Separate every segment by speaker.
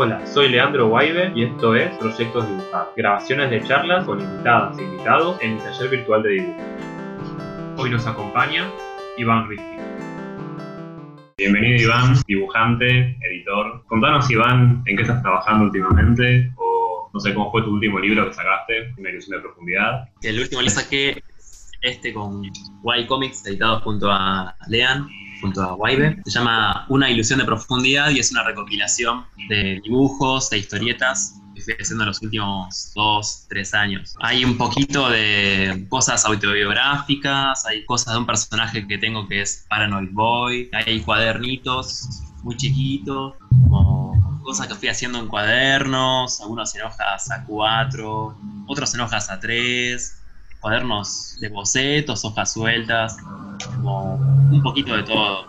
Speaker 1: Hola, soy Leandro Guaibe y esto es Proyectos Dibujados, grabaciones de charlas con invitadas e invitados en el taller virtual de dibujo. Hoy nos acompaña Iván Rizki. Bienvenido Iván, dibujante, editor. Contanos Iván, ¿en qué estás trabajando últimamente? O no sé cómo fue tu último libro que sacaste, Una ilusión de profundidad.
Speaker 2: El último lo saqué este con Y Comics, editado junto a Lean junto a Waibe. Se llama Una ilusión de profundidad y es una recopilación de dibujos e historietas que estoy haciendo en los últimos dos, tres años. Hay un poquito de cosas autobiográficas, hay cosas de un personaje que tengo que es Paranoid Boy, hay cuadernitos muy chiquitos, como cosas que fui haciendo en cuadernos, algunos en hojas A4, otros en hojas A3, cuadernos de bocetos, hojas sueltas, como un poquito de todo.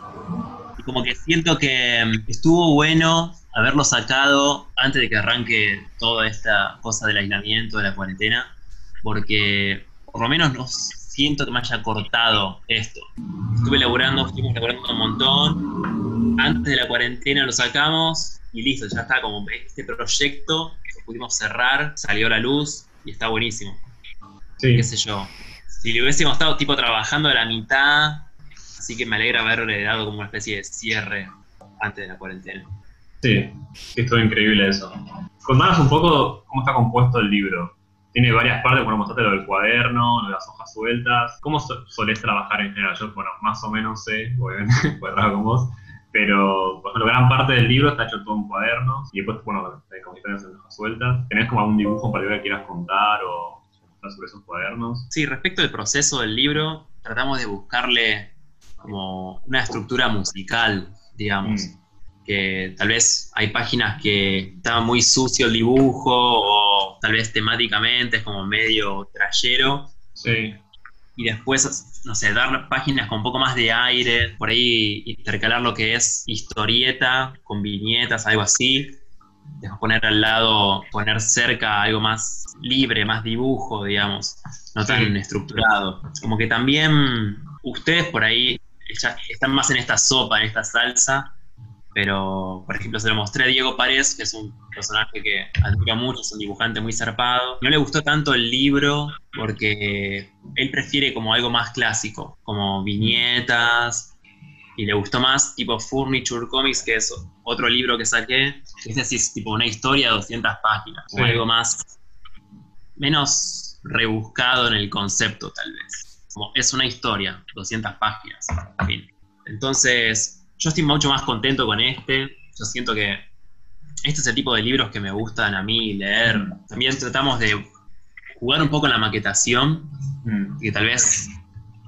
Speaker 2: Y como que siento que mm, estuvo bueno haberlo sacado antes de que arranque toda esta cosa del aislamiento, de la cuarentena, porque por lo menos no siento que me haya cortado esto. Estuve laburando, estuvimos laburando un montón. Antes de la cuarentena lo sacamos y listo, ya está como este proyecto que pudimos cerrar, salió a la luz y está buenísimo. Sí. Qué sé yo. Si le hubiésemos estado tipo trabajando a la mitad, así que me alegra haberle dado como una especie de cierre antes de la cuarentena.
Speaker 1: Sí, sí, estuvo increíble eso. Contanos un poco cómo está compuesto el libro. Tiene varias partes, bueno, mostraste lo del cuaderno, lo de las hojas sueltas. ¿Cómo solés trabajar en general? Yo, bueno, más o menos sé, obviamente, trabajar con vos, pero, por ejemplo, gran parte del libro está hecho todo en cuadernos y después, bueno, historias en hojas sueltas. ¿Tenés como algún dibujo en particular que quieras contar o sobre esos cuadernos.
Speaker 2: Sí, respecto al proceso del libro, tratamos de buscarle como una estructura musical, digamos. Mm. Que tal vez hay páginas que estaba muy sucio el dibujo o tal vez temáticamente es como medio trayero.
Speaker 1: Sí.
Speaker 2: Y después, no sé, dar páginas con un poco más de aire, por ahí intercalar lo que es historieta con viñetas, algo así Dejo poner al lado, poner cerca algo más libre, más dibujo, digamos, no tan estructurado. Como que también ustedes por ahí están más en esta sopa, en esta salsa, pero por ejemplo se lo mostré a Diego Párez, que es un personaje que admira mucho, es un dibujante muy zarpado. No le gustó tanto el libro porque él prefiere como algo más clásico, como viñetas, y le gustó más tipo Furniture Comics, que es otro libro que saqué, que es decir, tipo una historia de 200 páginas, o algo más, menos rebuscado en el concepto tal vez. Como es una historia, 200 páginas. Entonces, yo estoy mucho más contento con este, yo siento que este es el tipo de libros que me gustan a mí leer. También tratamos de jugar un poco en la maquetación, mm. que tal vez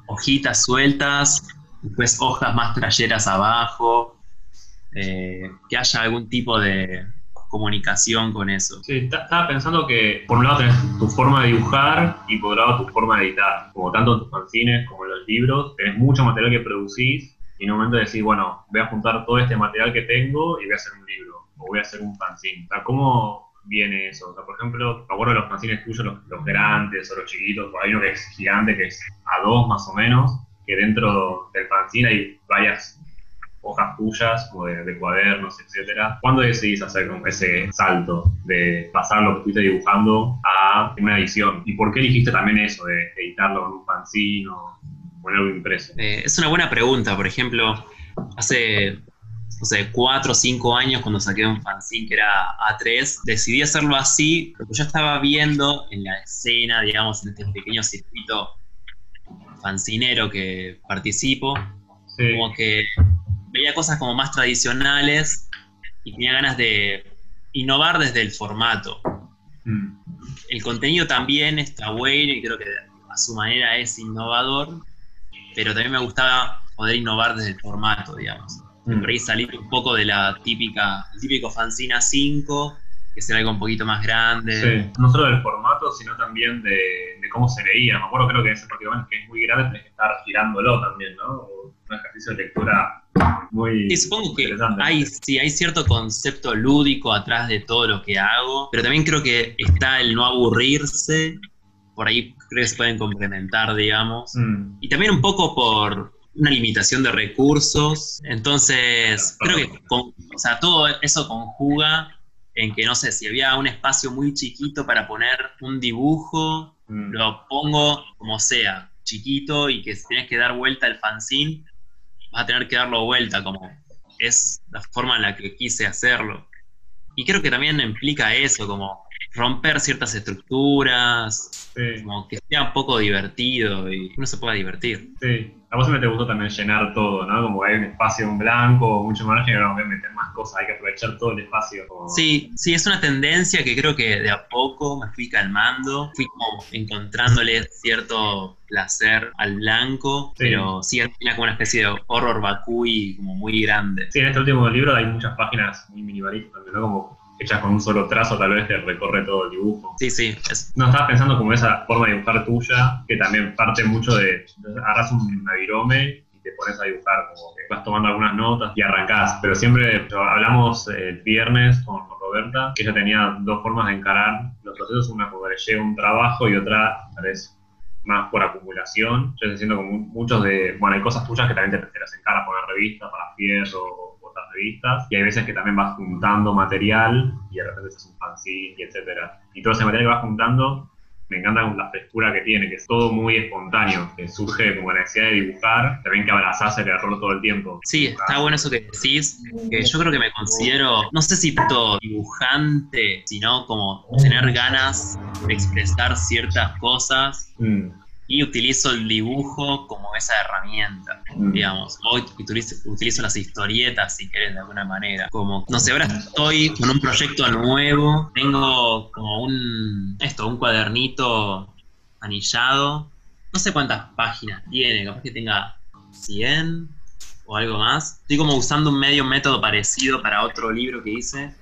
Speaker 2: hojitas sueltas después hojas más trayeras abajo, eh, que haya algún tipo de comunicación con eso.
Speaker 1: Sí, estaba pensando que por un lado tenés tu forma de dibujar y por otro lado tu forma de editar. Como tanto en tus fanzines como en los libros, tenés mucho material que producís y en un momento decís, bueno, voy a juntar todo este material que tengo y voy a hacer un libro o voy a hacer un fanzine. O sea, ¿cómo viene eso? O sea, por ejemplo, me acuerdo de los fanzines tuyos, los, los grandes o los chiquitos, hay uno que es gigante, que es a dos más o menos, que dentro del fanzine hay varias hojas tuyas o de, cuadernos, etcétera. ¿Cuándo decidís hacer ese salto de pasar lo que estuviste dibujando a una edición? ¿Y por qué dijiste también eso de editarlo en un fanzine o ponerlo impreso?
Speaker 2: Eh, es una buena pregunta. Por ejemplo, hace no sé, cuatro o cinco años cuando saqué un fanzine que era A3, decidí hacerlo así porque yo estaba viendo en la escena, digamos, en este pequeño circuito fancinero que participo, como que veía cosas como más tradicionales y tenía ganas de innovar desde el formato. Mm. El contenido también está bueno y creo que a su manera es innovador, pero también me gustaba poder innovar desde el formato, digamos. Mm. Por ahí salir un poco de la típica, típico fanzina 5 que será algo un poquito más grande.
Speaker 1: Sí, no solo del formato, sino también de, cómo se leía. Me acuerdo, creo que ese particularmente que es muy grande, tenés que estar girándolo también, ¿no? Un ejercicio de lectura muy.
Speaker 2: Sí, supongo que hay, sí, hay cierto concepto lúdico atrás de todo lo que hago, pero también creo que está el no aburrirse. Por ahí creo que se pueden complementar, digamos. Mm. Y también un poco por una limitación de recursos. Entonces, creo que o sea, todo eso conjuga en que, no sé, si había un espacio muy chiquito para poner un dibujo,
Speaker 1: Mm.
Speaker 2: lo pongo como sea, chiquito, y que si tienes que dar vuelta el fanzine, vas a tener que darlo vuelta, como es la forma en la que quise hacerlo. Y creo que también implica eso, como romper ciertas estructuras,
Speaker 1: Sí,
Speaker 2: como que sea un poco divertido y uno se pueda divertir.
Speaker 1: sí. A vos siempre te gustó también llenar todo, ¿no? Como hay un espacio en blanco, mucho margen, ahora voy a meter más cosas, hay que aprovechar todo el espacio. como-
Speaker 2: Sí, sí, es una tendencia que creo que de a poco me fui calmando, fui como encontrándole cierto placer al blanco,
Speaker 1: Sí.
Speaker 2: pero sí tenía como una especie de horror vacui como muy grande.
Speaker 1: Sí, en este último libro hay muchas páginas muy minimalistas ¿no? Como hechas con un solo trazo, tal vez te recorre todo el dibujo.
Speaker 2: Sí, sí, es-
Speaker 1: No, estaba pensando como esa forma de dibujar tuya, que también parte mucho de, agarras un virome y te pones a dibujar, como que vas tomando algunas notas y arrancás. Pero siempre hablamos eh, el viernes con, con Roberta, que ella tenía dos formas de encarar los procesos, una como le llega un trabajo y otra tal vez más por acumulación. Yo estoy haciendo como muchos de, bueno, hay cosas tuyas que también te, te las encaras poner revistas, para fierro o otras revistas, y hay veces que también vas juntando material y de repente haces un fanzine y etcétera. Y todo ese material que vas juntando me encanta la frescura que tiene, que es todo muy espontáneo, que surge como la necesidad de dibujar, también que abrazás el error todo el tiempo.
Speaker 2: sí, está bueno eso que decís, que yo creo que me considero, no sé si tanto dibujante, sino como tener ganas expresar ciertas cosas
Speaker 1: Mm,
Speaker 2: y utilizo el dibujo como esa herramienta.
Speaker 1: mm.
Speaker 2: digamos. Hoy utilizo, utilizo las historietas, si querés, de alguna manera. Como, no sé, ahora estoy con un proyecto nuevo, tengo como un, esto, un cuadernito anillado, no sé cuántas páginas tiene, capaz que tenga 100 o algo más. Estoy como usando un medio método parecido para otro libro que hice,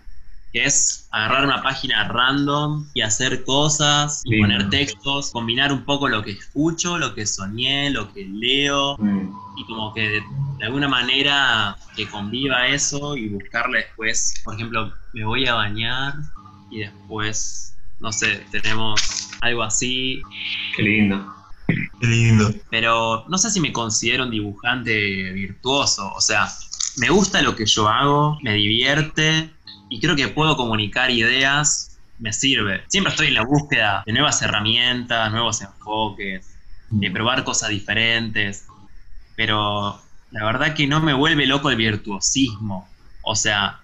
Speaker 2: que es agarrar una página random y hacer cosas, y
Speaker 1: Lindo.
Speaker 2: poner textos, combinar un poco lo que escucho, lo que soñé, lo que leo,
Speaker 1: Mm.
Speaker 2: y como que de, de alguna manera que conviva eso y buscarle después, por ejemplo, me voy a bañar y después, no sé, tenemos algo así,
Speaker 1: Qué lindo.
Speaker 3: Qué lindo.
Speaker 2: pero no sé si me considero un dibujante virtuoso, o sea, me gusta lo que yo hago, me divierte y creo que puedo comunicar ideas, me sirve. Siempre estoy en la búsqueda de nuevas herramientas, nuevos enfoques, de probar cosas diferentes, pero la verdad que no me vuelve loco el virtuosismo. O sea,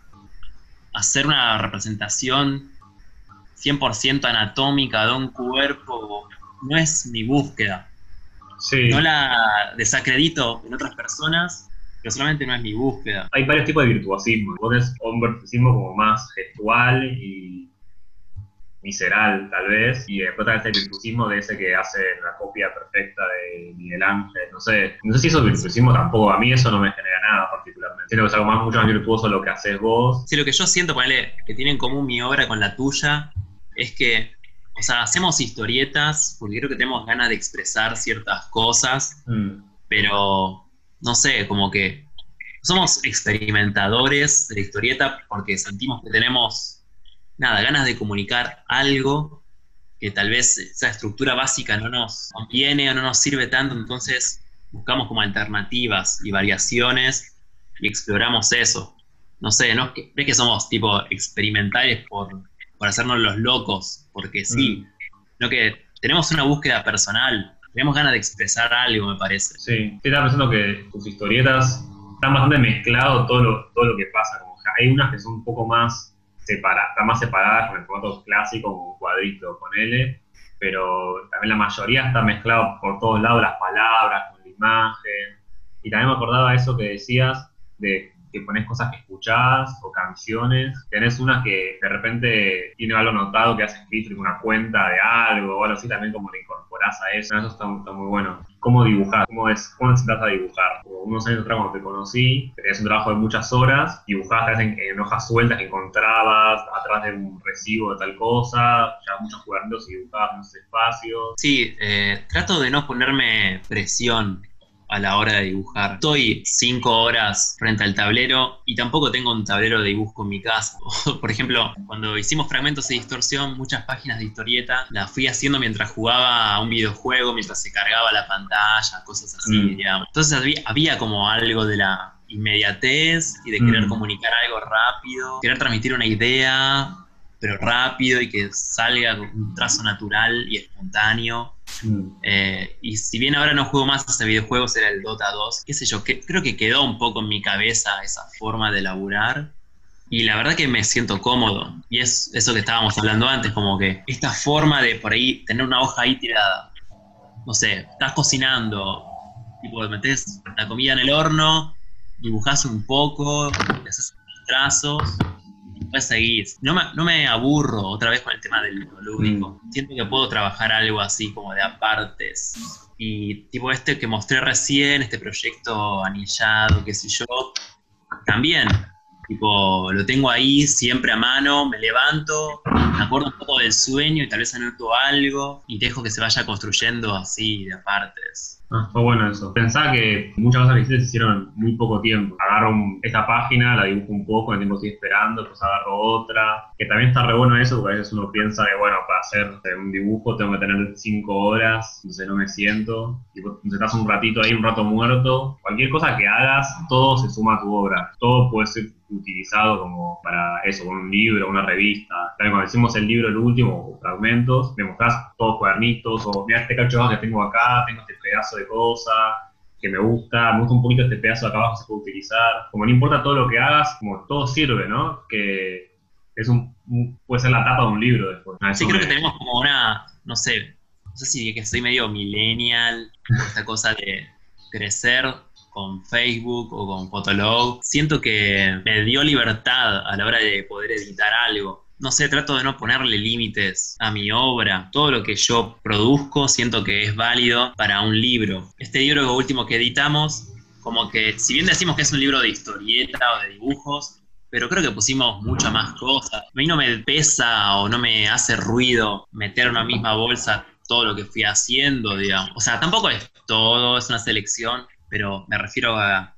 Speaker 2: hacer una representación 100% anatómica de un cuerpo no es mi búsqueda.
Speaker 1: Sí.
Speaker 2: No la desacredito en otras personas, pero solamente no es mi búsqueda.
Speaker 1: Hay varios tipos de virtuosismo. Vos tenés un virtuosismo como más gestual y visceral, tal vez, y después está el virtuosismo de ese que hace la copia perfecta de Miguel Ángel. No sé, no sé si eso es virtuosismo tampoco. A mí eso no me genera nada particularmente. Siento que es algo más, mucho más virtuoso lo que haces vos.
Speaker 2: Sí, lo que yo siento, ponele, que tiene en común mi obra con la tuya, es que, o sea, hacemos historietas porque creo que tenemos ganas de expresar ciertas cosas,
Speaker 1: Mm.
Speaker 2: pero no sé, como que somos experimentadores de la historieta porque sentimos que tenemos, nada, ganas de comunicar algo que tal vez esa estructura básica no nos conviene o no nos sirve tanto, entonces buscamos como alternativas y variaciones y exploramos eso. No sé, no es que, no es que somos tipo experimentales por, por hacernos los locos, porque sí, no que tenemos una búsqueda personal, tenemos ganas de expresar algo, me parece.
Speaker 1: Sí, estaba pensando que tus historietas están bastante mezclado todo lo, todo lo que pasa. Hay unas que son un poco más separadas, están más separadas con el formato clásico, como un cuadrito con L, pero también la mayoría está mezclado por todos lados, las palabras, con la imagen. Y también me acordaba eso que decías de que pones cosas que escuchás o canciones. Tenés unas que de repente tiene algo anotado que has escrito en una cuenta de algo o algo así, también como le incorporás a eso. Eso está, muy bueno. ¿Cómo dibujar? ¿Cómo, es, ¿Cómo se trata de dibujar? Unos años atrás cuando te conocí, tenías un trabajo de muchas horas, dibujabas en, en hojas sueltas que encontrabas atrás de un recibo de tal cosa, ya muchos cuadernos y dibujabas en esos espacios.
Speaker 2: Sí, eh, trato de no ponerme presión a la hora de dibujar. Estoy cinco horas frente al tablero y tampoco tengo un tablero de dibujo en mi casa. Por ejemplo, cuando hicimos fragmentos de distorsión, muchas páginas de historieta las fui haciendo mientras jugaba a un videojuego, mientras se cargaba la pantalla, cosas así,
Speaker 1: Mm.
Speaker 2: digamos. Entonces había, había como algo de la inmediatez y de querer
Speaker 1: Mm.
Speaker 2: comunicar algo rápido, querer transmitir una idea pero rápido y que salga con un trazo natural y espontáneo.
Speaker 1: Mm.
Speaker 2: Eh, y si bien ahora no juego más ese videojuego, era el Dota 2, qué sé yo, que, creo que quedó un poco en mi cabeza esa forma de laburar. Y la verdad que me siento cómodo. Y es eso que estábamos hablando antes, como que esta forma de por ahí tener una hoja ahí tirada. No sé, estás cocinando, tipo, metes la comida en el horno, dibujás un poco, haces trazos, después seguís. No me, no me aburro otra vez con el tema del lúdico. Siento que puedo trabajar algo así como de apartes. Y tipo este que mostré recién, este proyecto anillado, qué sé yo, también. Tipo, lo tengo ahí siempre a mano, me levanto, me acuerdo un poco del sueño y tal vez anoto algo y dejo que se vaya construyendo así de apartes.
Speaker 1: Ah, fue bueno eso. Pensaba que muchas cosas que hiciste se hicieron muy poco tiempo. Agarro esta página, la dibujo un poco, en el tiempo estoy esperando, pues agarro otra. Que también está re bueno eso, porque a veces uno piensa que, bueno, para hacer un dibujo tengo que tener cinco horas, entonces no me siento. Y vos estás un ratito ahí, un rato muerto. Cualquier cosa que hagas, todo se suma a tu obra. Todo puede ser utilizado como para eso, con un libro, una revista. También cuando hicimos el libro, el último, fragmentos, me mostrás todos cuadernitos, o mira este cacho que tengo acá, tengo este pedazo de cosa que me gusta, me gusta un poquito este pedazo de acá abajo que se puede utilizar. Como no importa todo lo que hagas, como todo sirve, ¿no? Que es un, un- puede ser la tapa de un libro después.
Speaker 2: Sí, creo que tenemos como una, no sé, no sé si que soy medio millennial, esta cosa de crecer con Facebook o con Fotolog. Siento que me dio libertad a la hora de poder editar algo. No sé, trato de no ponerle límites a mi obra. Todo lo que yo produzco siento que es válido para un libro. Este libro último que editamos, como que, si bien decimos que es un libro de historieta o de dibujos, pero creo que pusimos muchas más cosas. A mí no me pesa o no me hace ruido meter en una misma bolsa todo lo que fui haciendo, digamos. O sea, tampoco es todo, es una selección, pero me refiero a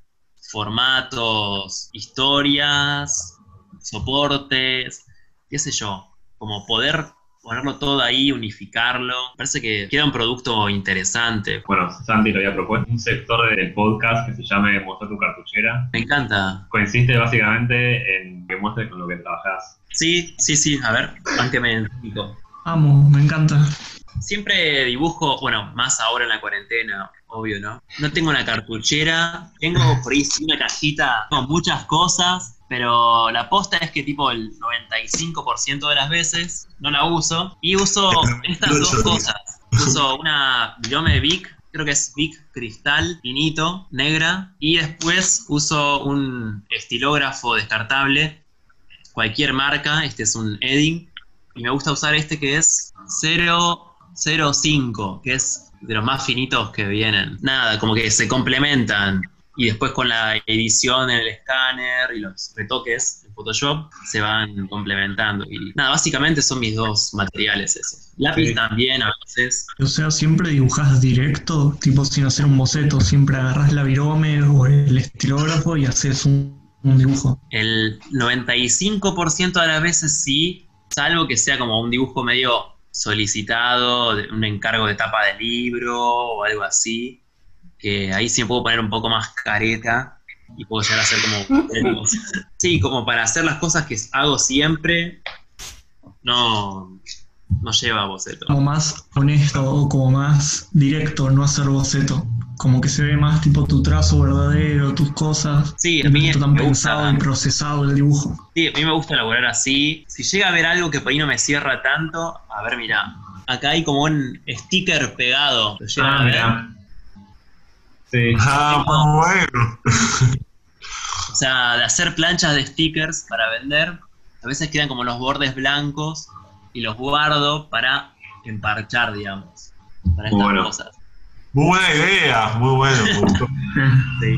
Speaker 2: formatos, historias, soportes, qué sé yo, como poder ponerlo todo ahí, unificarlo. Parece que queda un producto interesante.
Speaker 1: Bueno, Santi lo había propuesto un sector del podcast que se llame Mostrar tu cartuchera.
Speaker 2: Me encanta.
Speaker 1: Consiste básicamente en que muestres con lo que trabajas.
Speaker 2: Sí, sí, sí, a ver, que me.
Speaker 3: Amo, me encanta.
Speaker 2: Siempre dibujo, bueno, más ahora en la cuarentena, obvio, ¿no? No tengo una cartuchera, tengo por ahí una cajita con muchas cosas, pero la posta es que tipo el 95% de las veces no la uso y uso estas dos cosas. Uso una Biome Vic, creo que es Vic Cristal finito, negra, y después uso un estilógrafo descartable, cualquier marca, este es un Edding, y me gusta usar este que es 005, que es de los más finitos que vienen. Nada, como que se complementan. Y después con la edición en el escáner y los retoques en Photoshop se van complementando. Y nada, básicamente son mis dos materiales esos. Lápiz
Speaker 1: Sí.
Speaker 2: también a veces.
Speaker 3: O sea, siempre dibujas directo, tipo sin hacer un boceto, siempre agarras la virome o el estilógrafo y haces un, un dibujo.
Speaker 2: El 95% de las veces sí, salvo que sea como un dibujo medio solicitado, un encargo de tapa de libro o algo así, que ahí sí me puedo poner un poco más careta y puedo llegar a hacer como... sí, como para hacer las cosas que hago siempre, no, no lleva boceto.
Speaker 3: Como más honesto o como más directo, no hacer boceto. Como que se ve más tipo tu trazo verdadero, tus cosas.
Speaker 2: Sí, a mí
Speaker 3: está tan
Speaker 2: me
Speaker 3: pensado
Speaker 2: gusta-
Speaker 3: y procesado el dibujo.
Speaker 2: Sí, a mí me gusta elaborar así. Si llega a ver algo que por ahí no me cierra tanto, a ver, mira, acá hay como un sticker pegado. ¿Lo llegan a ver?
Speaker 1: Sí.
Speaker 4: Ah, muy bueno.
Speaker 2: O sea, de hacer planchas de stickers para vender, a veces quedan como los bordes blancos y los guardo para emparchar, digamos, para estas
Speaker 1: Bueno.
Speaker 2: cosas.
Speaker 4: Muy buena idea, muy bueno.
Speaker 2: Sí.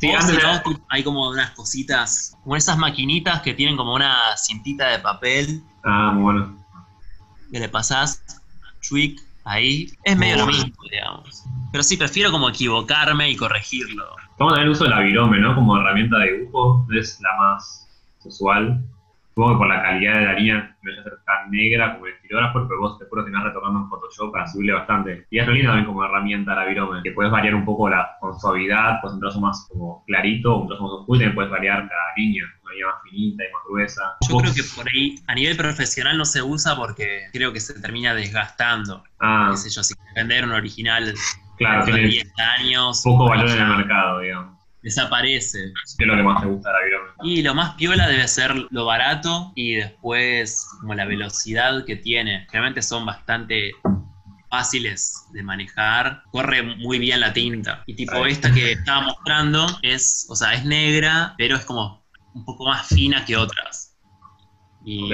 Speaker 1: Sí,
Speaker 2: O
Speaker 1: antes
Speaker 2: si
Speaker 1: de-
Speaker 2: no, hay como unas cositas, como esas maquinitas que tienen como una cintita de papel
Speaker 1: Ah, muy bueno.
Speaker 2: que le pasás, tweak, ahí. Es medio lo mismo, digamos. Pero sí, prefiero como equivocarme y corregirlo.
Speaker 1: Vamos a tener el uso de la virome, ¿no? Como herramienta de dibujo. Es la más usual. Supongo que por la calidad de la línea no debe ser tan negra como el estilógrafo, pero vos después lo tenés retocando en Photoshop para subirle bastante. Y es re lindo también como herramienta la virome, que puedes variar un poco la con suavidad, pues un trazo más como clarito, un trazo más oscuro, y también puedes variar cada línea, una línea más finita y más gruesa.
Speaker 2: Yo creo que por ahí a nivel profesional no se usa porque creo que se termina desgastando.
Speaker 1: Ah,
Speaker 2: Qué sé yo, si vender un original
Speaker 1: claro,
Speaker 2: de
Speaker 1: tiene
Speaker 2: 10 años,
Speaker 1: poco valor en el mercado, digamos.
Speaker 2: Desaparece.
Speaker 1: ¿Qué es lo que más te gusta de la virome?
Speaker 2: Y lo más piola debe ser lo barato y después como la velocidad que tiene. Realmente son bastante fáciles de manejar. Corre muy bien la tinta. Y tipo esta que estaba mostrando es, o sea, es negra, pero es como un poco más fina que otras. Y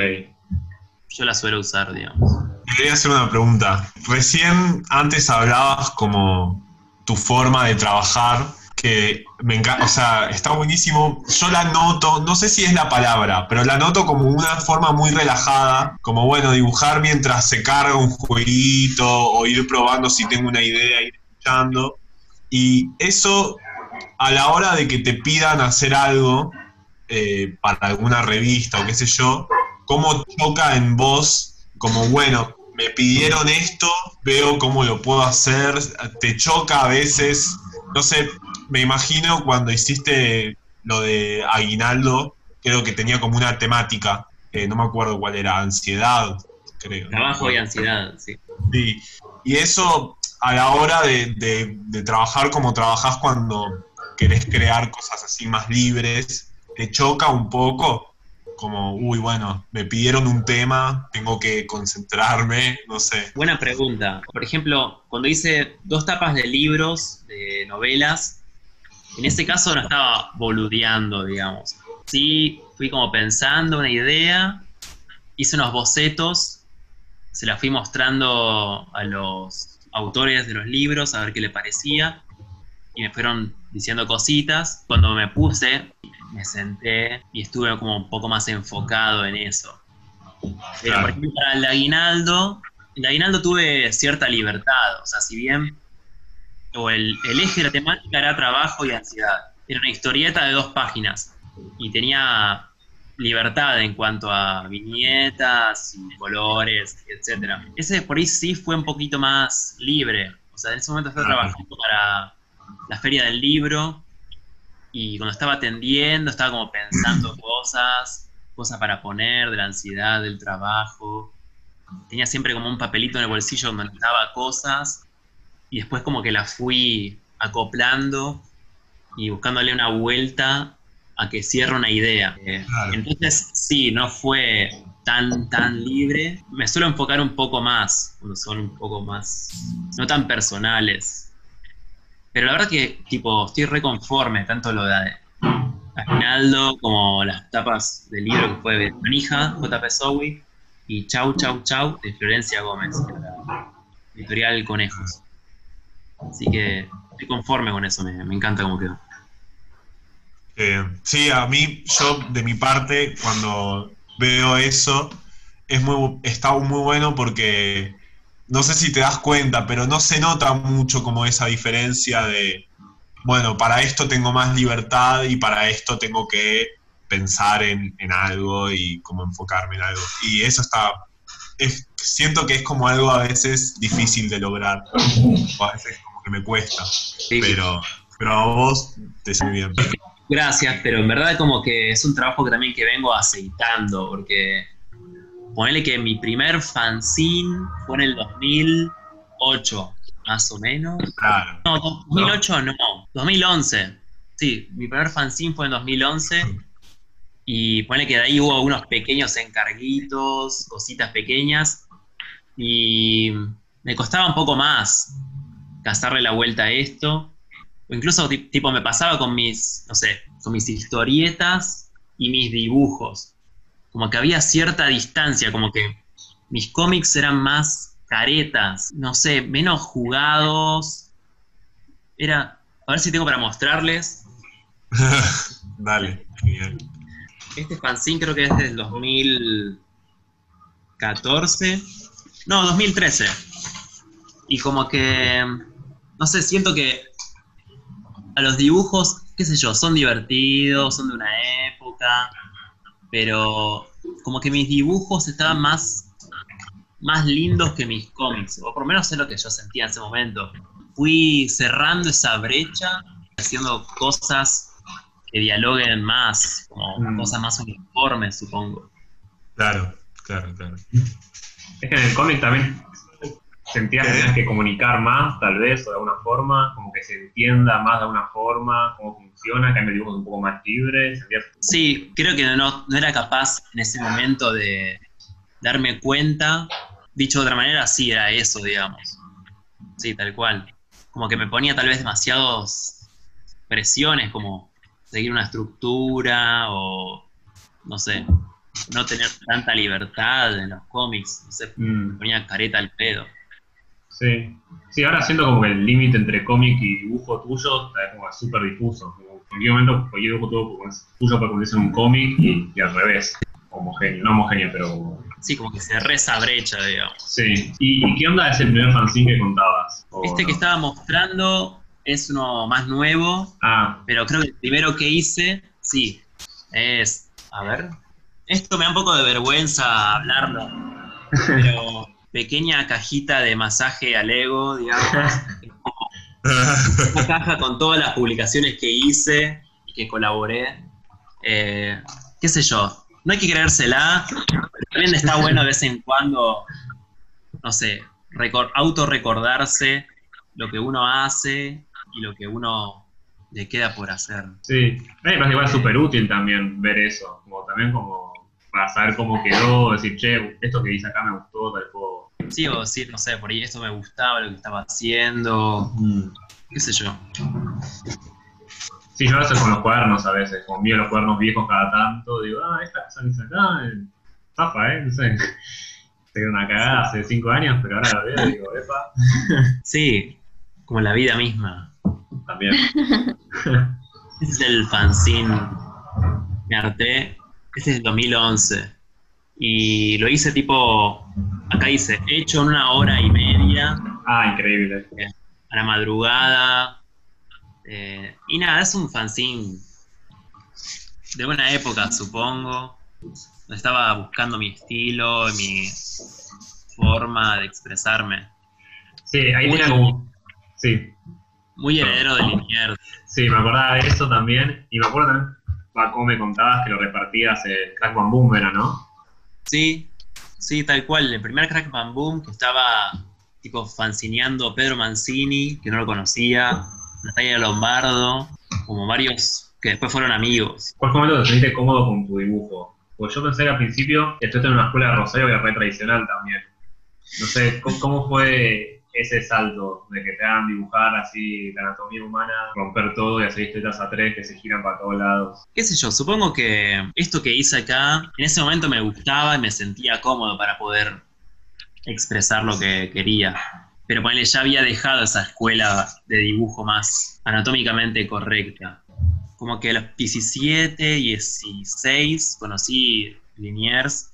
Speaker 2: yo la suelo usar, digamos.
Speaker 4: Quería hacer una pregunta. Recién antes hablabas como tu forma de trabajar, que me encanta, o sea, está buenísimo. Yo la noto, no sé si es la palabra, pero la noto como una forma muy relajada, como bueno, dibujar mientras se carga un jueguito o ir probando si tengo una idea, ir escuchando. Y eso a la hora de que te pidan hacer algo eh, para alguna revista o qué sé yo, cómo choca en vos, como bueno, me pidieron esto, veo cómo lo puedo hacer, te choca a veces, no sé, me imagino cuando hiciste lo de Aguinaldo, creo que tenía como una temática, eh, no me acuerdo cuál era, ansiedad, creo.
Speaker 2: Trabajo y ansiedad, sí.
Speaker 4: Sí, y eso a la hora de, de- de trabajar como trabajás cuando querés crear cosas así más libres, te choca un poco, como, uy, bueno, me pidieron un tema, tengo que concentrarme, no sé.
Speaker 2: Buena pregunta. Por ejemplo, cuando hice dos tapas de libros, de novelas, en ese caso no estaba boludeando, digamos. Sí, fui como pensando una idea, hice unos bocetos, se la fui mostrando a los autores de los libros a ver qué le parecía, y me fueron diciendo cositas. Cuando me puse, me senté y estuve como un poco más enfocado en eso. Pero, por ejemplo, para el aguinaldo, el aguinaldo tuve cierta libertad. O sea, si bien o el, el eje de la temática era trabajo y ansiedad. Era una historieta de dos páginas y tenía libertad en cuanto a viñetas y colores, etcétera. Ese por ahí sí fue un poquito más libre. O sea, en ese momento estaba
Speaker 4: Claro.
Speaker 2: trabajando para la feria del libro y cuando estaba atendiendo estaba como pensando cosas, cosas para poner, de la ansiedad, del trabajo. Tenía siempre como un papelito en el bolsillo donde anotaba cosas y después como que las fui acoplando y buscándole una vuelta a que cierre una idea.
Speaker 4: Claro.
Speaker 2: Entonces sí, no fue tan, tan libre. Me suelo enfocar un poco más, cuando son un poco más, no tan personales. Pero la verdad que, tipo, estoy reconforme, tanto lo de Aguinaldo como las tapas del libro que fue de Manija, JP Sowi, y Chau, Chau, Chau, de Florencia Gómez, la editorial Conejos. Así que estoy conforme con eso, me, me encanta cómo quedó.
Speaker 4: Eh, sí, a mí, yo de mi parte, cuando veo eso, es muy, está muy bueno porque no sé si te das cuenta, pero no se nota mucho como esa diferencia de, bueno, para esto tengo más libertad y para esto tengo que pensar en, en algo y como enfocarme en algo. Y eso está, es- siento que es como algo a veces difícil de lograr, o a veces que me cuesta,
Speaker 2: Sí.
Speaker 4: pero, pero a vos te sale bien.
Speaker 2: Gracias, pero en verdad como que es un trabajo que también que vengo aceitando, porque ponele que mi primer fanzine fue en el 2008, más o menos.
Speaker 4: Claro.
Speaker 2: No, 2008 no, 2011. Sí, mi primer fanzine fue en 2011 y ponele que de ahí hubo unos pequeños encarguitos, cositas pequeñas y me costaba un poco más cazarle la vuelta a esto. O incluso ti- tipo me pasaba con mis, no sé, con mis historietas y mis dibujos. Como que había cierta distancia, como que mis cómics eran más caretas, no sé, menos jugados. Era, a ver si tengo para mostrarles.
Speaker 4: Dale, genial.
Speaker 2: Este fanzine creo que es del 2014. No, 2013. Y como que, no sé, siento que a los dibujos, qué sé yo, son divertidos, son de una época, pero como que mis dibujos estaban más, más lindos que mis cómics, o por lo menos es lo que yo sentía en ese momento. Fui cerrando esa brecha, haciendo cosas que dialoguen más, como
Speaker 1: Mm.
Speaker 2: cosas más uniformes, supongo.
Speaker 4: Claro, claro, claro.
Speaker 1: Es que en el cómic también sentías que tenías que comunicar más, tal vez, o de alguna forma, como que se entienda más de alguna forma cómo funciona, que el un poco más libre, sentías...
Speaker 2: Sí, creo que no, no era capaz en ese momento de darme cuenta. Dicho de otra manera, sí era eso, digamos. Sí, tal cual. Como que me ponía tal vez demasiados presiones, como seguir una estructura o, no sé, no tener tanta libertad en los cómics. No sé, me
Speaker 1: Mm,
Speaker 2: ponía careta al pedo.
Speaker 1: Sí. Sí, ahora siento como que el límite entre cómic y dibujo tuyo está como súper difuso. Como en cualquier momento, cualquier dibujo tuyo, como es tuyo puede convertirse en un cómic y, y al revés. Homogéneo, no homogéneo, pero como-
Speaker 2: Sí, como que cerré esa brecha, digamos.
Speaker 1: Sí. ¿Y, y qué onda es el primer fanzine que contabas? ¿O
Speaker 2: Este
Speaker 1: no?
Speaker 2: que estaba mostrando es uno más nuevo,
Speaker 1: Ah,
Speaker 2: Pero creo que el primero que hice, sí, es. A ver. Esto me da un poco de vergüenza hablarlo. Pero pequeña cajita de masaje al ego, digamos. Una caja con todas las publicaciones que hice y que colaboré. Eh, qué sé yo. No hay que creérsela. pero También está bueno de vez en cuando, no sé, recor- autorrecordarse lo que uno hace y lo que uno le queda por hacer.
Speaker 1: sí. A mí me parece igual súper útil también ver eso. Como también como para saber cómo quedó, decir, che, esto que hice acá me gustó, tal puedo...
Speaker 2: Sí, o decir, no sé, por ahí esto me gustaba, lo que estaba haciendo, qué sé yo.
Speaker 1: Sí, yo a veces con los cuadernos a veces, como miro los cuadernos viejos cada tanto, digo, ah, esta cosa que hice acá, eh, zafa, ¿eh? No sé. Se quedó una cagada hace cinco años, pero ahora lo veo y digo, epa,
Speaker 2: Sí, como la vida misma.
Speaker 1: también.
Speaker 2: Este es el fanzine. Me harté. Este es el 2011. Y lo hice tipo. Acá dice, hecho en una hora y media,
Speaker 1: Ah, increíble.
Speaker 2: a la madrugada. Eh, y nada, es un fanzine de una época, supongo. Estaba buscando mi estilo, mi forma de expresarme.
Speaker 1: Sí, ahí
Speaker 2: Muy-
Speaker 1: tenía como... Sí,
Speaker 2: Muy heredero de Liniers.
Speaker 1: sí, me acordaba de eso también. Y me acuerdo también, va, cómo me contabas que lo repartías en Crack Bam Boom, ¿era, no?
Speaker 2: Sí, sí, tal cual. El primer Crack Bam Boom que estaba tipo fancineando Pedro Mancini, que no lo conocía, Natalia Lombardo, como varios que después fueron amigos.
Speaker 1: ¿Cuál fue el momento te sentiste cómodo con tu dibujo? Pues yo pensé que al principio que en una escuela de Rosario que es re tradicional también. No sé, ¿cómo, cómo fue ese salto de que te hagan dibujar así la anatomía humana, romper todo y hacer historietas a tres que se giran para todos lados?
Speaker 2: Qué sé yo, supongo que esto que hice acá, en ese momento me gustaba y me sentía cómodo para poder expresar lo que quería. Pero ponele, ya había dejado esa escuela de dibujo más anatómicamente correcta. Como que a los 17, 16 conocí Liniers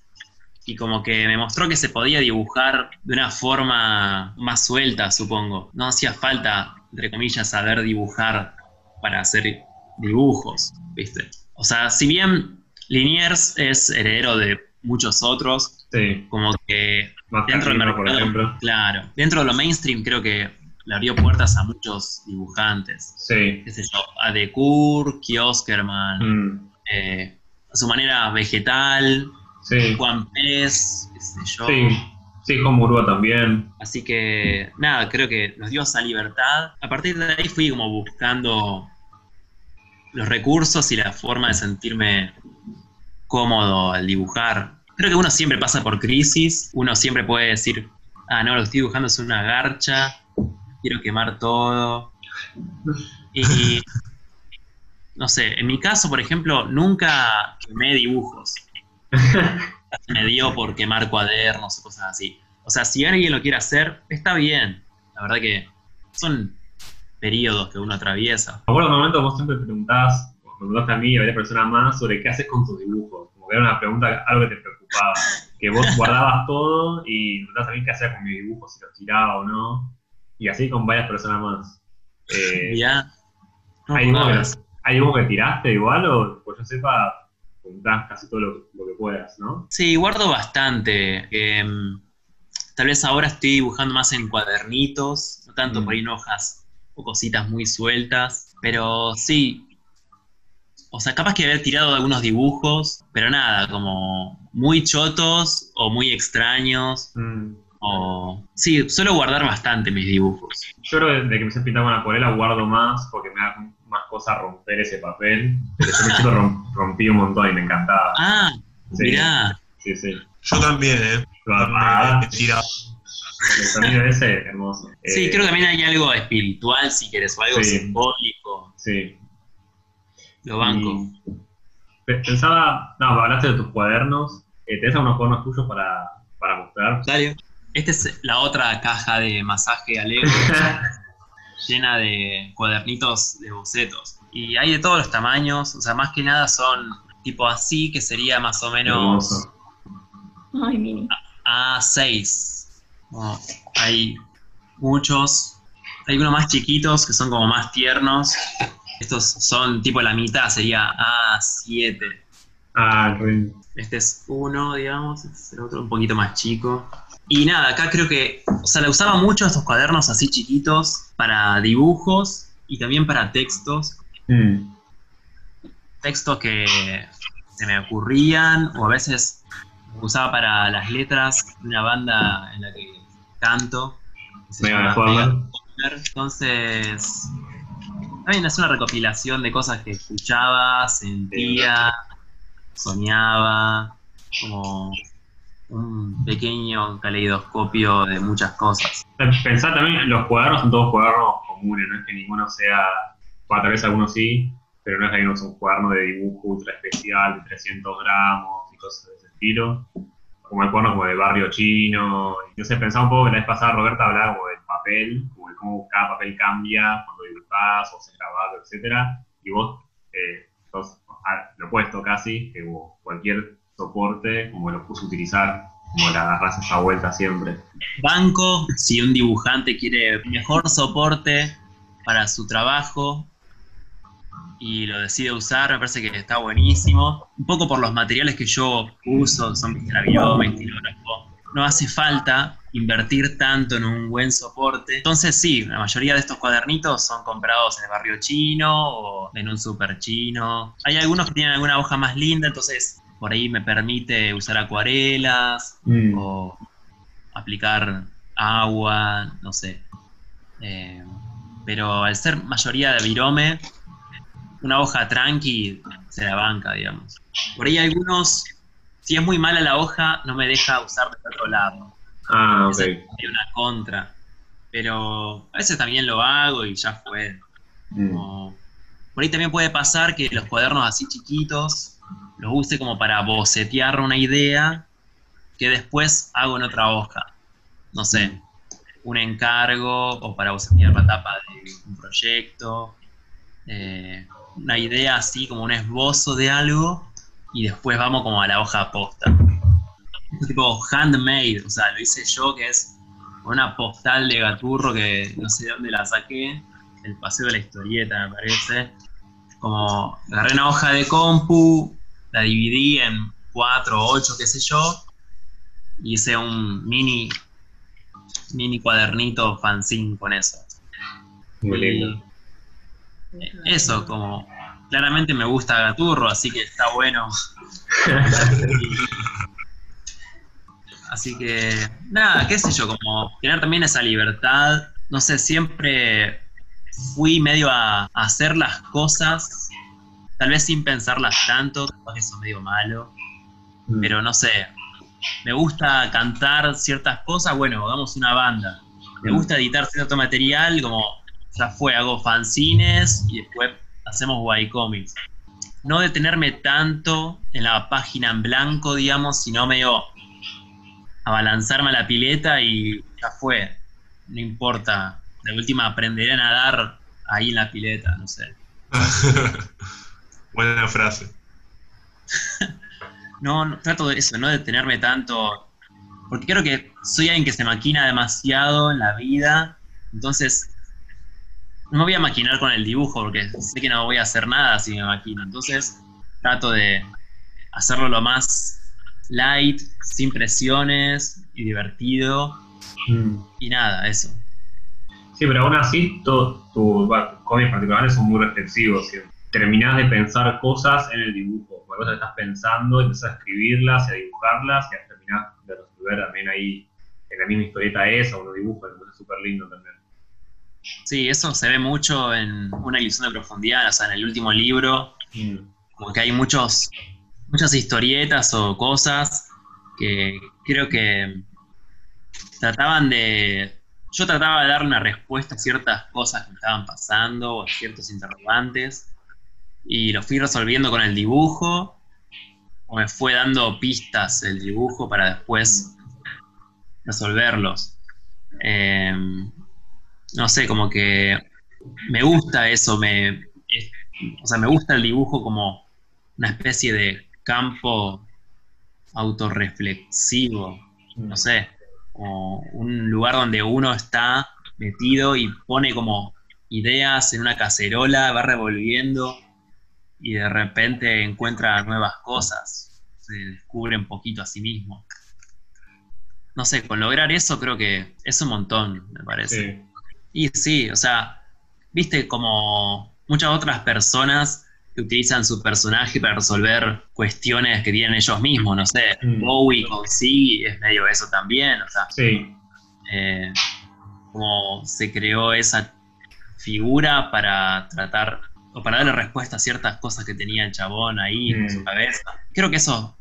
Speaker 2: y como que me mostró que se podía dibujar de una forma más suelta, supongo. No hacía falta, entre comillas, saber dibujar para hacer dibujos, ¿viste? O sea, si bien Liniers es heredero de muchos otros,
Speaker 1: Sí,
Speaker 2: como que dentro del
Speaker 1: Carlino, por
Speaker 2: mercado,
Speaker 1: ejemplo.
Speaker 2: claro, dentro de lo mainstream creo que le abrió puertas a muchos dibujantes.
Speaker 1: Sí.
Speaker 2: Qué sé yo, a Decour, Kioskerman,
Speaker 1: Mm,
Speaker 2: eh, a su manera vegetal,
Speaker 1: sí.
Speaker 2: Juan Pérez, qué sé yo.
Speaker 1: Sí. Sí, Juan Murúa también.
Speaker 2: Así que nada, creo que nos dio esa libertad. A partir de ahí fui como buscando los recursos y la forma de sentirme cómodo al dibujar. Creo que uno siempre pasa por crisis, uno siempre puede decir, ah, no, lo que estoy dibujando es una garcha, quiero quemar todo. Y no sé, en mi caso, por ejemplo, nunca quemé dibujos. Me dio por quemar cuadernos o cosas así. O sea, si alguien lo quiere hacer, está bien. La verdad que son periodos que uno atraviesa.
Speaker 1: Me acuerdo un momento vos siempre preguntabas, me preguntaste a mí y a varias personas más sobre qué haces con tus dibujos. Como que era una pregunta, algo que te preocupaba. Que vos guardabas todo y preguntabas también qué hacía con mis dibujos, si los tiraba o no. Y así con varias personas más. Eh,
Speaker 2: Ya. No,
Speaker 1: ¿hay, dibujos
Speaker 2: no,
Speaker 1: que, ¿Hay dibujos que tiraste igual o, pues yo sepa, juntás casi todo lo, lo que puedas, ¿no?
Speaker 2: Sí, guardo bastante. em, tal vez ahora estoy dibujando más en cuadernitos, no tanto
Speaker 1: Mm.
Speaker 2: por ahí en hojas o cositas muy sueltas, pero sí. O sea, capaz que haber tirado algunos dibujos, pero nada, como muy chotos o muy extraños.
Speaker 1: Mm.
Speaker 2: O... Sí, suelo guardar bastante mis dibujos.
Speaker 1: Yo creo que desde que empecé a pintar con acuarela guardo más porque me da cosa romper ese papel. Pero yo me chico rom- rompí un montón y me encantaba.
Speaker 2: Ah,
Speaker 1: Sí,
Speaker 2: mirá.
Speaker 1: Sí, sí.
Speaker 4: Yo también, ¿eh? Tirado.
Speaker 1: el sonido ese, hermoso.
Speaker 2: Sí,
Speaker 1: Eh,
Speaker 2: creo que también hay algo espiritual, si querés, o algo
Speaker 1: Sí.
Speaker 2: simbólico.
Speaker 1: Sí.
Speaker 2: Lo banco.
Speaker 1: Y Pensaba, no, hablaste de tus cuadernos. Eh, ¿Tenés algunos cuadernos tuyos para, para mostrar?
Speaker 2: Dario. Esta es la otra caja de masaje alegre llena de cuadernitos de bocetos. Y hay de todos los tamaños, o sea, más que nada son tipo así, que sería más o menos.
Speaker 5: Ay, mini.
Speaker 2: A6. Como hay muchos. Hay unos más chiquitos que son como más tiernos. Estos son tipo la mitad, sería A7.
Speaker 1: Ah, re-
Speaker 2: Este es uno, digamos, este es el otro un poquito más chico. Y nada, acá creo que, o sea, le usaba mucho estos cuadernos así chiquitos para dibujos y también para textos.
Speaker 1: Mm.
Speaker 2: Textos que se me ocurrían o a veces usaba para las letras de una banda en la que canto. que se
Speaker 1: Mega
Speaker 2: llama
Speaker 1: Forma.
Speaker 2: Mega Forma. Entonces, también es una recopilación de cosas que escuchaba, sentía, soñaba, como un pequeño caleidoscopio de muchas cosas.
Speaker 1: Pensar también, los cuadernos son todos cuadernos comunes, no es que ninguno sea, bueno, tal vez algunos sí, pero no es que hay unos un cuaderno de dibujo ultra especial de 300 gramos y cosas de ese estilo. Como el cuaderno como de barrio chino. Sé, pensaba un poco que la vez pasada Roberta hablaba como del papel, como de cómo cada papel cambia cuando dibujás o se grabado, etcétera. Y vos eh, sos ah, lo opuesto casi, que cualquier soporte, como lo puse a utilizar, como le agarras esa vuelta siempre.
Speaker 2: Banco, si un dibujante quiere mejor soporte para su trabajo y lo decide usar, me parece que está buenísimo. Un poco por los materiales que yo uso, son la estilógrafo. No hace falta invertir tanto en un buen soporte. Entonces sí, la mayoría de estos cuadernitos son comprados en el barrio chino o en un super chino. Hay algunos que tienen alguna hoja más linda, entonces por ahí me permite usar acuarelas
Speaker 1: Mm.
Speaker 2: o aplicar agua, no sé. Eh, pero al ser mayoría de virome, una hoja tranqui se la banca, digamos. Por ahí algunos, si es muy mala la hoja, no me deja usar del otro lado.
Speaker 1: Ah, ok.
Speaker 2: Es una contra. Pero a veces también lo hago y ya fue.
Speaker 1: Mm.
Speaker 2: Como- Por ahí también puede pasar que los cuadernos así chiquitos los use como para bocetear una idea que después hago en otra hoja. No sé, un encargo o para bocetear la tapa de un proyecto. eh, una idea así como un esbozo de algo y después vamos como a la hoja posta. Tipo handmade, o sea, lo hice yo que es una postal de gaturro que no sé de dónde la saqué, el paseo de la historieta me parece. Como agarré una hoja de compu, la dividí en cuatro o ocho, qué sé yo, hice un mini, mini cuadernito fanzine con eso.
Speaker 1: Muy lindo.
Speaker 2: eh, Eso, como claramente me gusta Gaturro, así que está bueno. así que, nada, qué sé yo, como tener también esa libertad. No sé, siempre fui medio a, a hacer las cosas, tal vez sin pensarlas tanto, capaz eso es medio malo,
Speaker 1: Mm.
Speaker 2: pero no sé. Me gusta cantar ciertas cosas, bueno, hagamos una banda. Me gusta editar cierto material, como ya fue, hago fanzines y después hacemos webcomics. No detenerme tanto en la página en blanco, digamos, sino medio abalanzarme a la pileta y ya fue. No importa. De última aprenderé a nadar ahí en la pileta, no sé.
Speaker 4: Buena frase.
Speaker 2: No, no, trato de eso, no detenerme tanto. Porque creo que soy alguien que se maquina demasiado en la vida. Entonces, no me voy a maquinar con el dibujo porque sé que no voy a hacer nada si me maquino. Entonces, trato de hacerlo lo más light, sin presiones y divertido.
Speaker 1: Mm.
Speaker 2: Y nada, eso.
Speaker 1: Sí, pero aún así, todos tus cómics particulares son muy reflexivos. ¿sí? Terminás de pensar cosas en el dibujo. Cuando vos estás pensando, empezás a escribirlas y a dibujarlas y terminás de resolver también ahí en la misma historieta esa o unos dibujos, entonces es súper lindo también.
Speaker 2: Sí, eso se ve mucho en una ilusión de profundidad, o sea, en el último libro,
Speaker 1: Mm.
Speaker 2: como que hay muchos, muchas historietas o cosas que creo que trataban de... Yo trataba de dar una respuesta a ciertas cosas que me estaban pasando o a ciertos interrogantes y lo fui resolviendo con el dibujo o me fue dando pistas el dibujo para después resolverlos. Eh, no sé, como que me gusta eso, me, o sea, me gusta el dibujo como una especie de campo autorreflexivo, no sé, como un lugar donde uno está metido y pone como ideas en una cacerola, va revolviendo y de repente encuentra nuevas cosas, se descubre un poquito a sí mismo. No sé, con lograr eso creo que es un montón, me parece.
Speaker 1: Sí.
Speaker 2: Y sí, o sea, viste como muchas otras personas que utilizan su personaje para resolver cuestiones que tienen ellos mismos, no sé,
Speaker 1: Mm.
Speaker 2: Bowie con sí es medio eso también, o sea,
Speaker 1: Sí,
Speaker 2: eh, como se creó esa figura para tratar o para darle respuesta a ciertas cosas que tenía el chabón ahí en
Speaker 1: Mm.
Speaker 2: su cabeza. Creo que eso,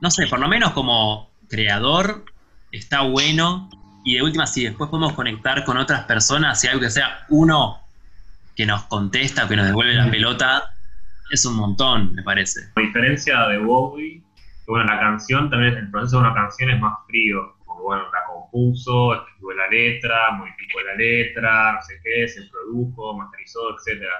Speaker 2: no sé, por lo menos como creador está bueno y de última si después podemos conectar con otras personas y algo que sea uno que nos contesta, que nos devuelve la
Speaker 1: Mm.
Speaker 2: pelota, es un montón, me parece.
Speaker 1: a diferencia de Bowie, que bueno, la canción también, el proceso de una canción es más frío. Porque bueno, la compuso, escribió la letra, modificó la letra, no sé qué, se produjo, masterizó, etcétera.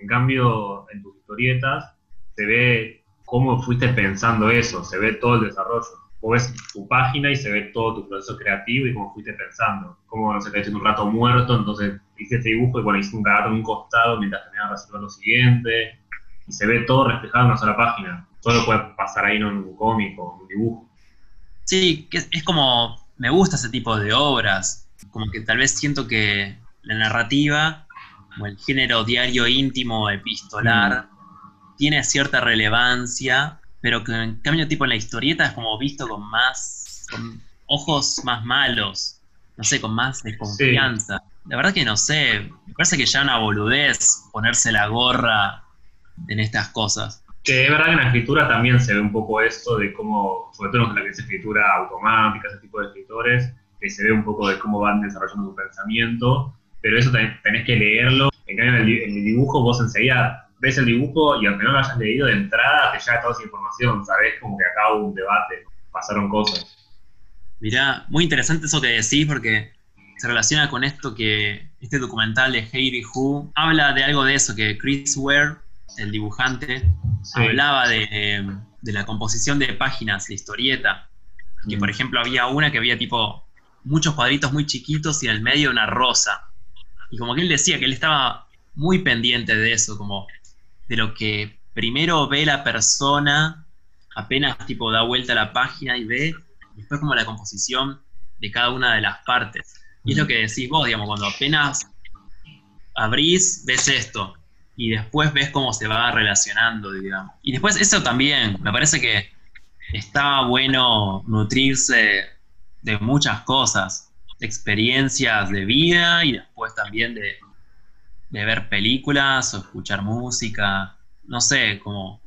Speaker 1: En cambio, en tus historietas se ve cómo fuiste pensando eso, se ve todo el desarrollo. Vos ves tu página y se ve todo tu proceso creativo y cómo fuiste pensando. Cómo, no sé, te un rato muerto, entonces hice este dibujo y bueno, hice un gato en un costado mientras terminaba resolver lo siguiente y se ve todo reflejado en una sola página. Solo puede pasar ahí en un cómic o en un dibujo.
Speaker 2: Sí, es como, me gusta ese tipo de obras, como que tal vez siento que la narrativa, como el género diario íntimo, epistolar, tiene cierta relevancia, pero que en cambio tipo en la historieta es como visto con más, con ojos más malos, no sé, con más desconfianza. La verdad que no sé, me parece que ya una boludez ponerse la gorra en estas cosas.
Speaker 1: Que es verdad que en la escritura también se ve un poco esto de cómo, sobre todo en la que es escritura automática, ese tipo de escritores, que se ve un poco de cómo van desarrollando su pensamiento, pero eso tenés que leerlo. En cambio, en el, dibujo vos enseguida ves el dibujo y aunque no lo hayas leído de entrada, te llega toda esa información, sabés como que acá hubo un debate, pasaron cosas.
Speaker 2: Mirá, muy interesante eso que decís porque se relaciona con esto que este documental de Heidi Who habla de algo de eso, que Chris Ware, el dibujante,
Speaker 1: Sí.
Speaker 2: hablaba de, de la composición de páginas de historieta. Que
Speaker 1: Mm.
Speaker 2: por ejemplo había una que había tipo muchos cuadritos muy chiquitos y en el medio una rosa. Y como que él decía que él estaba muy pendiente de eso, como de lo que primero ve la persona, apenas tipo da vuelta a la página y ve, y después como la composición de cada una de las partes. Y es lo que decís vos, digamos, cuando apenas abrís, ves esto, y después ves cómo se va relacionando, digamos. Y después eso también, me parece que está bueno nutrirse de muchas cosas, experiencias de vida y después también de, de ver películas o escuchar música, no sé, como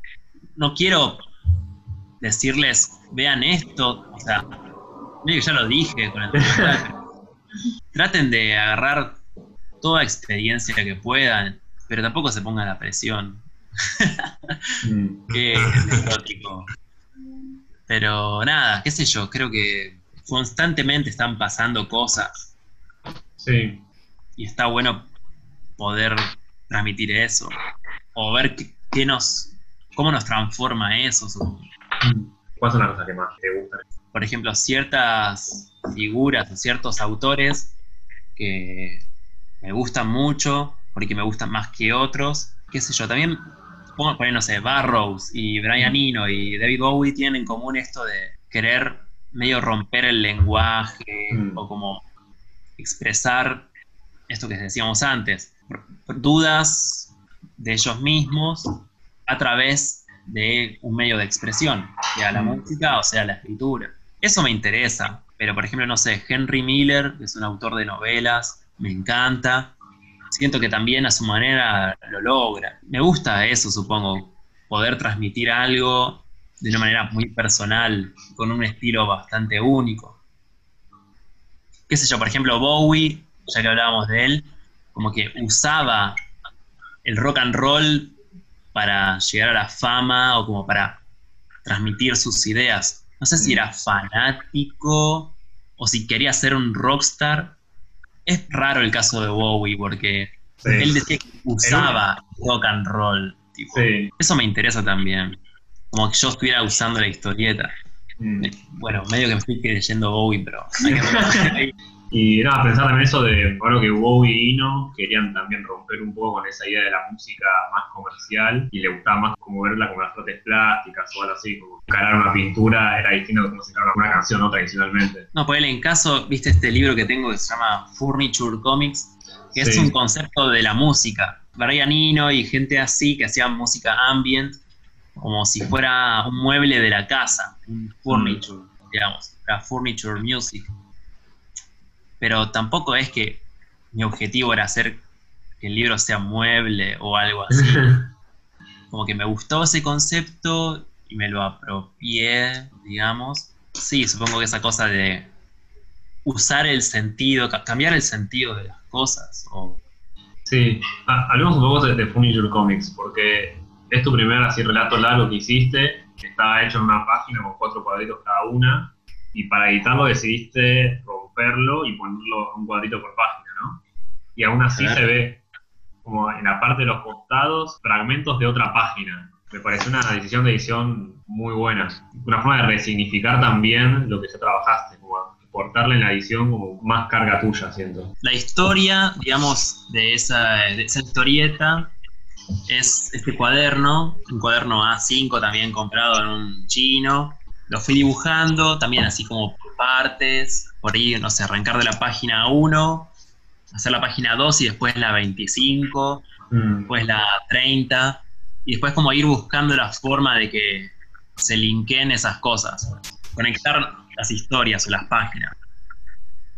Speaker 2: no quiero decirles vean esto, o sea, que ya lo dije con el traten de agarrar toda experiencia que puedan, pero tampoco se pongan la presión.
Speaker 1: Mm.
Speaker 2: Qué. Pero nada, qué sé yo, creo que constantemente están pasando cosas
Speaker 1: Sí.
Speaker 2: y está bueno poder transmitir eso o ver qué, qué nos cómo nos transforma eso.
Speaker 1: ¿Cuáles son las cosas que más te gustan?
Speaker 2: Por ejemplo, ciertas figuras o ciertos autores que me gustan mucho porque me gustan más que otros. Qué sé yo, también pongo, no sé, Barrows y Brian Eno y David Bowie tienen en común esto de querer medio romper el lenguaje
Speaker 1: Mm.
Speaker 2: o como expresar esto que decíamos antes, dudas de ellos mismos a través de un medio de expresión, sea la
Speaker 1: Mm.
Speaker 2: música o sea la escritura. Eso me interesa, pero por ejemplo, no sé, Henry Miller, que es un autor de novelas, me encanta. Siento que también a su manera lo logra. Me gusta eso, supongo, poder transmitir algo de una manera muy personal, con un estilo bastante único. Qué sé yo, por ejemplo, Bowie, ya que hablábamos de él, como que usaba el rock and roll para llegar a la fama o como para transmitir sus ideas. No sé si era fanático o si quería ser un rockstar. Es raro el caso de Bowie porque
Speaker 1: Sí.
Speaker 2: él decía que usaba rock and roll. tipo.
Speaker 1: Sí.
Speaker 2: Eso me interesa también. Como que yo estuviera usando la historieta.
Speaker 1: Mm.
Speaker 2: Bueno, medio que me estoy creyendo Bowie, pero hay que ver.
Speaker 1: Y nada, pensar también eso de, bueno, que Bowie y Eno querían también romper un poco con esa idea de la música más comercial y le gustaba más como verla como las artes plásticas o algo así, como encarar una pintura era distinto de como si encarar una canción, ¿no? Tradicionalmente.
Speaker 2: No, por en caso, viste este libro que tengo que se llama Furniture Comics, que es un concepto de la música. Brian Eno y gente así que hacía música ambient, como si fuera un mueble de la casa, un furniture, digamos, la furniture music. Pero tampoco es que mi objetivo era hacer que el libro sea mueble o algo así. como que me gustó ese concepto y me lo apropié, digamos. Sí, supongo que esa cosa de usar el sentido, ca- cambiar el sentido de las cosas. O,
Speaker 1: Sí, hablemos un poco de, de Furniture Comics, porque es tu primer así relato largo que hiciste, que estaba hecho en una página con cuatro cuadritos cada una, y para editarlo decidiste romperlo y ponerlo un cuadrito por página, ¿no? Y aún así
Speaker 2: Claro.
Speaker 1: se ve como en la parte de los costados fragmentos de otra página. Me pareció una decisión de edición muy buena. Una forma de resignificar también lo que ya trabajaste, como aportarle en la edición como más carga tuya, siento.
Speaker 2: la historia, digamos, de esa, de esa historieta es este cuaderno, un cuaderno A5 también comprado en un chino. Lo fui dibujando también así como por partes, por ahí, no sé, arrancar de la página 1, hacer la página 2 y después la 25,
Speaker 1: Mm.
Speaker 2: después la 30, y después como ir buscando la forma de que se linkeen esas cosas, conectar las historias o las páginas.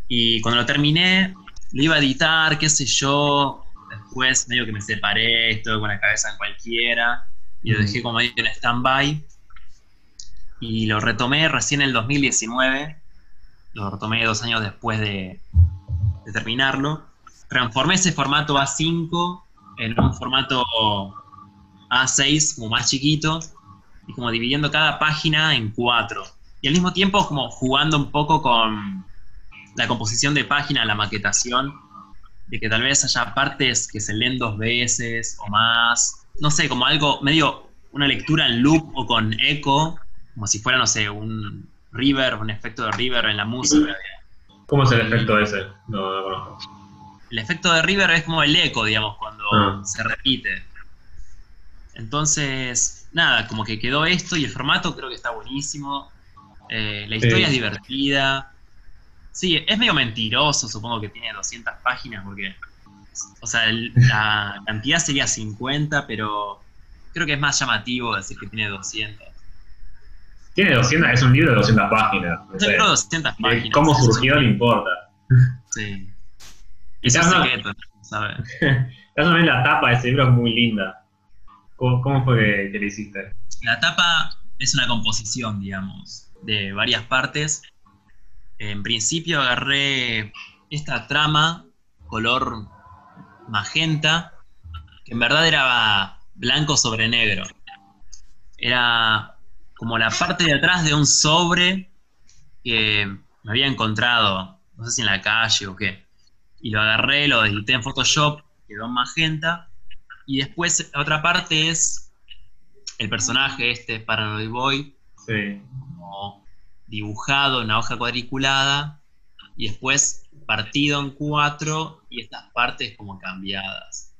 Speaker 2: Y cuando lo terminé, lo iba a editar, qué sé yo, después medio que me separé, estuve con la cabeza en cualquiera, y lo
Speaker 1: Mm.
Speaker 2: dejé como ahí en stand-by, y lo retomé recién en el 2019, lo retomé dos años después de, de terminarlo, transformé ese formato A5 en un formato A6 como más chiquito y como dividiendo cada página en cuatro. Y al mismo tiempo como jugando un poco con la composición de página, la maquetación, de que tal vez haya partes que se leen dos veces o más. No sé, como algo medio una lectura en loop o con eco, como si fuera, no sé, un river, un efecto de river en la música.
Speaker 1: ¿Cómo es el efecto ese? No, no conozco.
Speaker 2: El efecto de River es como el eco, digamos, cuando
Speaker 1: Ah.
Speaker 2: se repite. Entonces, nada, como que quedó esto y el formato creo que está buenísimo. Eh, la historia
Speaker 1: Sí.
Speaker 2: es divertida. Sí, es medio mentiroso, supongo que tiene 200 páginas, porque, o sea, el- la cantidad sería 50, pero creo que es más llamativo decir que tiene 200.
Speaker 1: Tiene 200, es un libro de 200 páginas. no sé.
Speaker 2: creo 200
Speaker 1: De
Speaker 2: páginas.
Speaker 1: ¿Cómo surgió? No importa.
Speaker 2: Sí. Es
Speaker 1: das
Speaker 2: secreto, ¿sabes?
Speaker 1: también la tapa de ese libro es muy linda. ¿Cómo, cómo fue que, que le hiciste?
Speaker 2: La tapa es una composición, digamos, de varias partes. En principio agarré esta trama color magenta, que en verdad era blanco sobre negro. Era como la parte de atrás de un sobre que me había encontrado, no sé si en la calle o qué. Y lo agarré, lo edité en Photoshop, quedó en magenta. Y después la otra parte es el personaje este, Paranoid Boy,
Speaker 1: Sí.
Speaker 2: como dibujado en una hoja cuadriculada y después partido en cuatro y estas partes como cambiadas.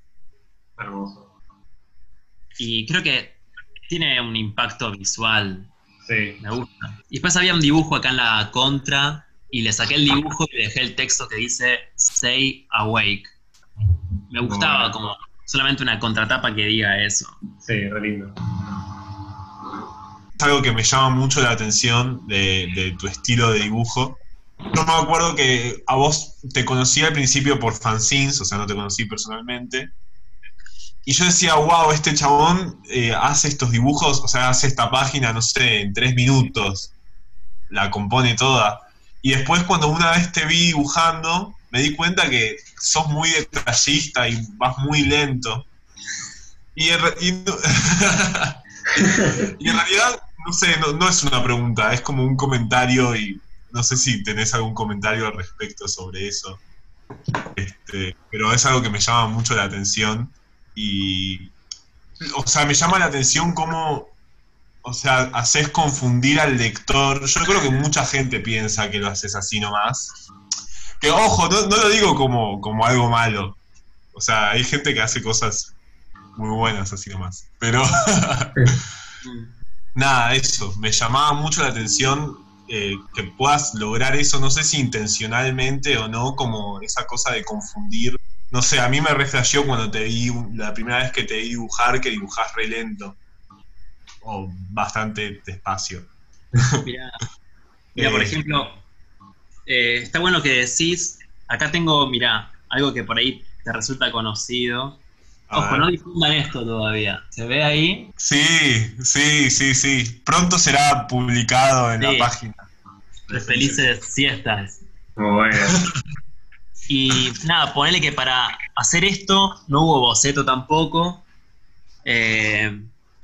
Speaker 1: Hermoso.
Speaker 2: Y creo que tiene un impacto visual,
Speaker 1: Sí.
Speaker 2: me gusta. Y después había un dibujo acá en la contra y le saqué el dibujo y dejé el texto que dice Stay Awake. Me gustaba
Speaker 1: Bueno.
Speaker 2: como solamente una contratapa que diga eso.
Speaker 1: Sí, re lindo.
Speaker 4: Algo que me llama mucho la atención de, tu estilo de dibujo. Yo me acuerdo que a vos te conocí al principio por fanzines, o sea, no te conocí personalmente. Y yo decía, wow, este chabón eh, hace estos dibujos, o sea, hace esta página, no sé, en tres minutos. La compone toda. Y después cuando una vez te vi dibujando, me di cuenta que sos muy detallista y vas muy lento. Y en realidad, no sé, no, no es una pregunta, es como un comentario y no sé si tenés algún comentario al respecto sobre eso. Este, pero es algo que me llama mucho la atención y, o sea, me llama la atención cómo, o sea, haces confundir al lector. Yo creo que mucha gente piensa que lo haces así nomás. Que ojo, no, no lo digo como, como algo malo. O sea, hay gente que hace cosas muy buenas así nomás. Pero nada, eso. Me llamaba mucho la atención eh, que puedas lograr eso, no sé si intencionalmente o no, como esa cosa de confundir. No sé, a mí me reflexió cuando te vi, la primera vez que te vi dibujar, que dibujás re lento. O bastante despacio.
Speaker 2: Mira, mira, por
Speaker 4: Eh,
Speaker 2: ejemplo, eh, está bueno que decís, acá tengo, mira, algo que por ahí te resulta conocido. Ojo,
Speaker 4: ver.
Speaker 2: no difundan esto todavía. ¿Se ve ahí?
Speaker 4: Sí, sí, sí, sí. Pronto será publicado en
Speaker 2: Sí.
Speaker 4: la página.
Speaker 2: De felices siestas.
Speaker 1: Muy bueno.
Speaker 2: Y nada, ponele que para hacer esto no hubo boceto tampoco. Eh,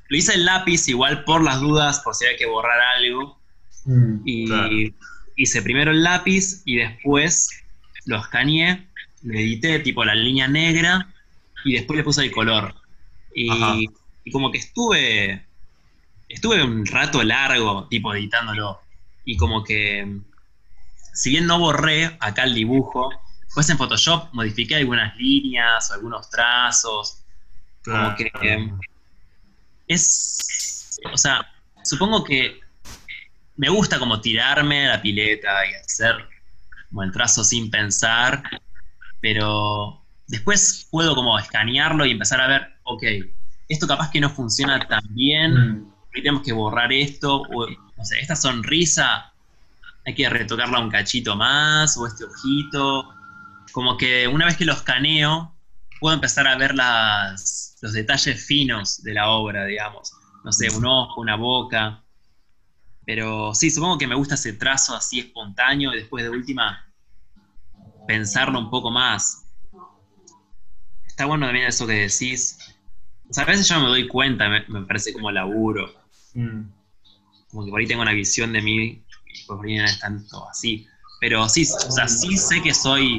Speaker 2: lo hice en lápiz igual por las dudas, por si había que borrar algo. Y
Speaker 1: Claro.
Speaker 2: hice primero el lápiz y después lo escaneé, le edité tipo la línea negra y después le puse el color. Y, y como que estuve, estuve un rato largo tipo editándolo. Y como que, si bien no borré acá el dibujo, después en Photoshop modifiqué algunas líneas, algunos trazos, como que eh, es, o sea, supongo que me gusta como tirarme a la pileta y hacer como el trazo sin pensar, pero después puedo como escanearlo y empezar a ver, ok, esto capaz que no funciona tan bien,
Speaker 1: Mm.
Speaker 2: tenemos que borrar esto, o no sé, esta sonrisa hay que retocarla un cachito más, o este ojito, como que una vez que lo escaneo, puedo empezar a ver las, los detalles finos de la obra, digamos. No sé, un ojo, una boca. Pero sí, supongo que me gusta ese trazo así espontáneo y después de última pensarlo un poco más. Está bueno también eso que decís. O sea, a veces yo no me doy cuenta, me, me parece como laburo.
Speaker 1: Mm.
Speaker 2: Como que por ahí tengo una visión de mí y por ahí no es tanto así. Pero sí, o sea, sí sé que soy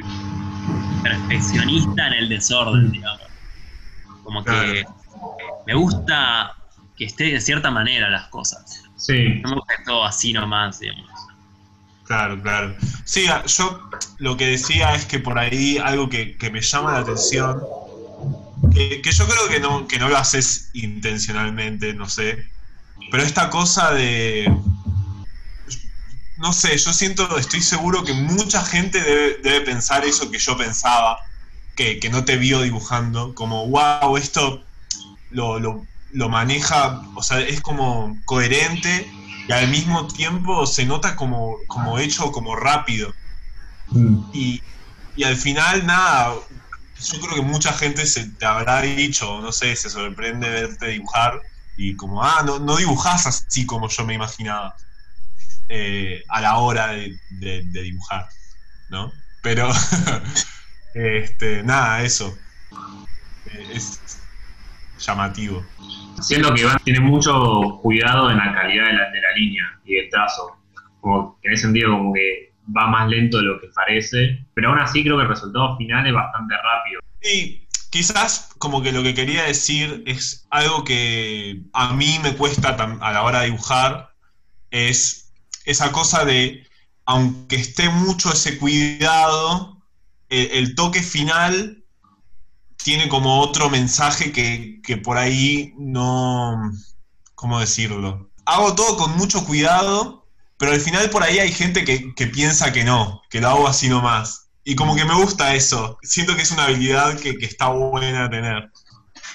Speaker 2: perfeccionista en el desorden, digamos. Como que me gusta que esté de cierta manera las cosas.
Speaker 1: Sí.
Speaker 2: No me gusta todo así nomás, digamos.
Speaker 4: Claro, claro. Sí, yo lo que decía es que por ahí algo que, que me llama la atención, que, que yo creo que no, que no lo haces intencionalmente, no sé, pero esta cosa de, no sé, yo siento, estoy seguro que mucha gente debe, debe pensar eso que yo pensaba, que, que no te vio dibujando, como, wow, esto lo, lo, lo maneja, o sea, es como coherente y al mismo tiempo se nota como, como hecho como rápido.
Speaker 1: Mm.
Speaker 4: Y, y al final, nada, yo creo que mucha gente se te habrá dicho, no sé, se sorprende verte dibujar y como, ah, no, no dibujás así como yo me imaginaba eh, a la hora de, dibujar, ¿no? Pero, este, nada, eso. Eh, es llamativo.
Speaker 1: Siento que Iván tiene mucho cuidado en la calidad de la, de la línea y del trazo. Como en ese sentido, como que va más lento de lo que parece. Pero aún así creo que el resultado final es bastante rápido.
Speaker 4: Y quizás como que lo que quería decir es algo que a mí me cuesta a la hora de dibujar, es esa cosa de, aunque esté mucho ese cuidado, el, el toque final tiene como otro mensaje que, que por ahí no, ¿cómo decirlo? Hago todo con mucho cuidado, pero al final por ahí hay gente que, que piensa que no, que lo hago así nomás. Y como que me gusta eso. Siento que es una habilidad que, que está buena tener.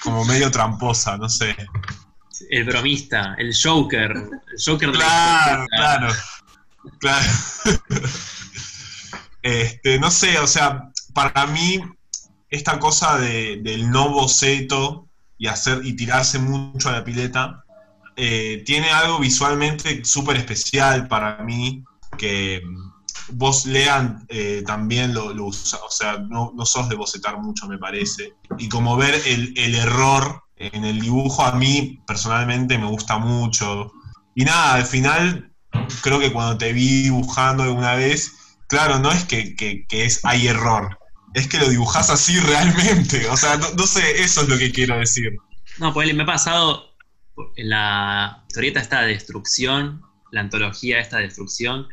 Speaker 4: Como medio tramposa, no sé.
Speaker 2: El bromista, el Joker. El Joker
Speaker 4: Claro, claro. Claro. Este, no sé, o sea, para mí, esta cosa de- del no boceto y hacer y tirarse mucho a la pileta, eh, tiene algo visualmente súper especial para mí, que vos lean eh, también lo, lo usa, o sea, no, no sos de bocetar mucho, me parece. Y como ver el, el error en el dibujo a mí personalmente me gusta mucho. Y nada, al final creo que cuando te vi dibujando alguna vez, claro, no es que, que- que es hay error, es que lo dibujás así realmente. O sea, no, no sé, eso es lo que quiero decir.
Speaker 2: No, pues me ha pasado en la historieta esta de destrucción, la antología esta de destrucción,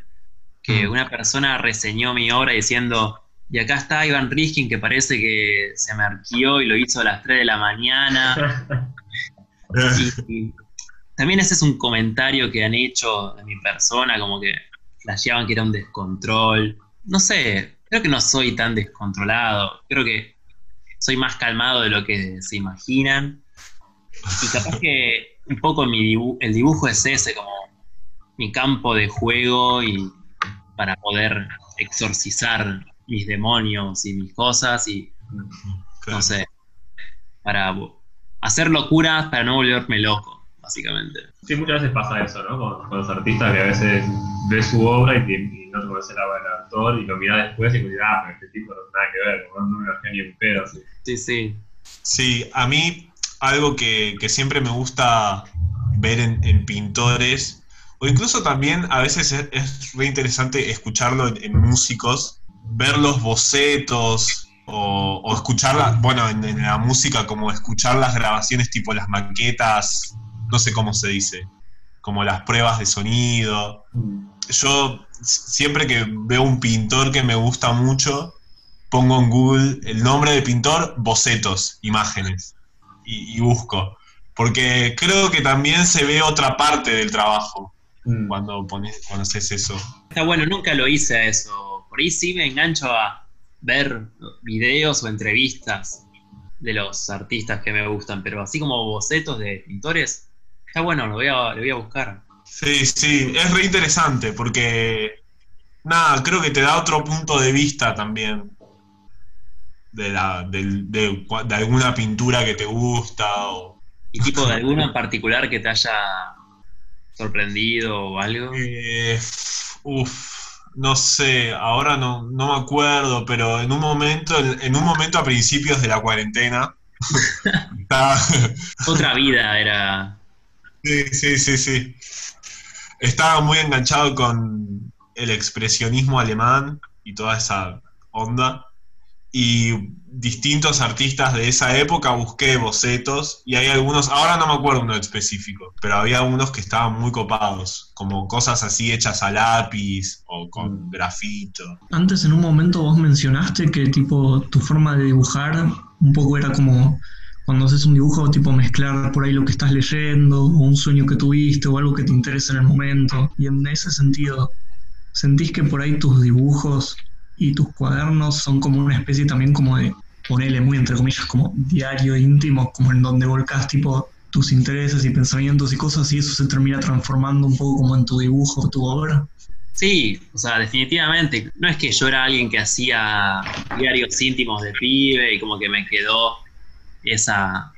Speaker 2: que
Speaker 4: Mm.
Speaker 2: una persona reseñó mi obra diciendo, y acá está Ivan Riskin que parece que se me arqueó y lo hizo a las 3 de la mañana. Y, y también ese es un comentario que han hecho de mi persona, como que flasheaban que era un descontrol. No sé, creo que no soy tan descontrolado, creo que soy más calmado de lo que se imaginan. Y capaz que un poco mi dibu- el dibujo es ese, como mi campo de juego y para poder exorcizar mis demonios y mis cosas y
Speaker 4: Claro.
Speaker 2: no sé, para hacer locuras para no volverme loco, básicamente.
Speaker 1: Sí, muchas veces pasa eso, ¿no? Con, con los artistas que a veces ves su obra y, te- y no te conoces la obra del autor y lo miras después y dices, ah, pero este tipo no tiene nada que ver, no, no me lo hacía ni un pedo. así.
Speaker 2: Sí, sí.
Speaker 4: Sí, a mí algo que, que siempre me gusta ver en, pintores, o incluso también a veces es, es re interesante escucharlo en, músicos, ver los bocetos o, o escuchar, bueno, en, en la música como escuchar las grabaciones tipo las maquetas, no sé cómo se dice, como las pruebas de sonido. Yo siempre que veo un pintor que me gusta mucho, pongo en Google el nombre de pintor, bocetos, imágenes, y, y busco. Porque creo que también se ve otra parte del trabajo
Speaker 1: Mm.
Speaker 4: cuando, pones, cuando haces eso.
Speaker 2: Está bueno, nunca lo hice a eso. Por ahí sí me engancho a ver videos o entrevistas de los artistas que me gustan, pero así como bocetos de pintores, está bueno, lo voy a, lo voy a buscar.
Speaker 4: Sí, sí, es re interesante porque, nada, creo que te da otro punto de vista también de, la, de, cua- de alguna pintura que te gusta. O,
Speaker 2: ¿Y tipo de alguno en particular que te haya sorprendido o algo?
Speaker 4: Eh, uf, no sé, ahora no, no me acuerdo, pero en un momento, en, en un momento a principios de la cuarentena, estaba,
Speaker 2: Otra vida era.
Speaker 4: sí, sí, sí, sí. Estaba muy enganchado con el expresionismo alemán y toda esa onda. Y distintos artistas de esa época busqué bocetos y hay algunos, ahora no me acuerdo uno específico, pero había unos que estaban muy copados, como cosas así hechas a lápiz o con grafito.
Speaker 3: Antes en un momento vos mencionaste que tipo tu forma de dibujar un poco era como cuando haces un dibujo tipo mezclar por ahí lo que estás leyendo o un sueño que tuviste o algo que te interesa en el momento. Y en ese sentido, ¿sentís que por ahí tus dibujos y tus cuadernos son como una especie también como de, ponele muy entre comillas, como diario íntimo, como en donde volcás tipo tus intereses y pensamientos y cosas y eso se termina transformando un poco como en tu dibujo o tu obra?
Speaker 2: Sí, o sea, definitivamente. No es que yo era alguien que hacía diarios íntimos de pibe y como que me quedó esa,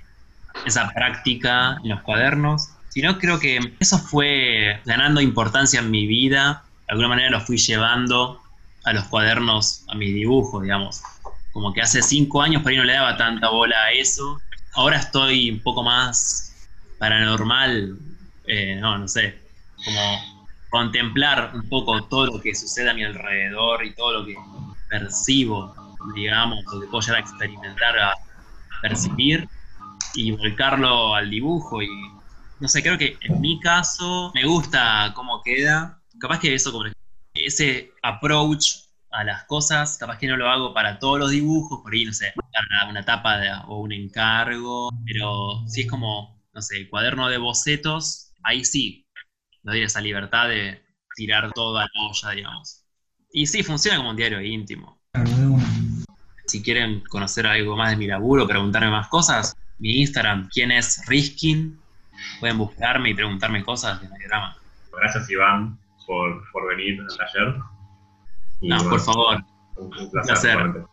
Speaker 2: esa práctica en los cuadernos, sino creo que eso fue ganando importancia en mi vida. De alguna manera lo fui llevando a los cuadernos, a mis dibujos, digamos. Como que hace cinco años por ahí no le daba tanta bola a eso. Ahora estoy un poco más paranormal, eh, no, no sé, como contemplar un poco todo lo que sucede a mi alrededor y todo lo que percibo, digamos, lo que puedo llegar a experimentar, a percibir y volcarlo al dibujo. Y no sé, creo que en mi caso me gusta cómo queda. Capaz que eso, como ese approach a las cosas, capaz que no lo hago para todos los dibujos, por ahí, no sé, para una tapa o un encargo, pero si es como, no sé, el cuaderno de bocetos, ahí sí, doy esa libertad de tirar todo a la olla, digamos. Y sí, funciona como un diario íntimo. Si quieren conocer algo más de mi laburo, preguntarme más cosas, mi Instagram, ¿quién es Riskin? Pueden buscarme y preguntarme cosas de drama.
Speaker 1: Gracias, Iván, por, por venir al taller. Y,
Speaker 2: No,
Speaker 1: bueno,
Speaker 2: por favor.
Speaker 1: Un, un
Speaker 2: placer.
Speaker 1: placer.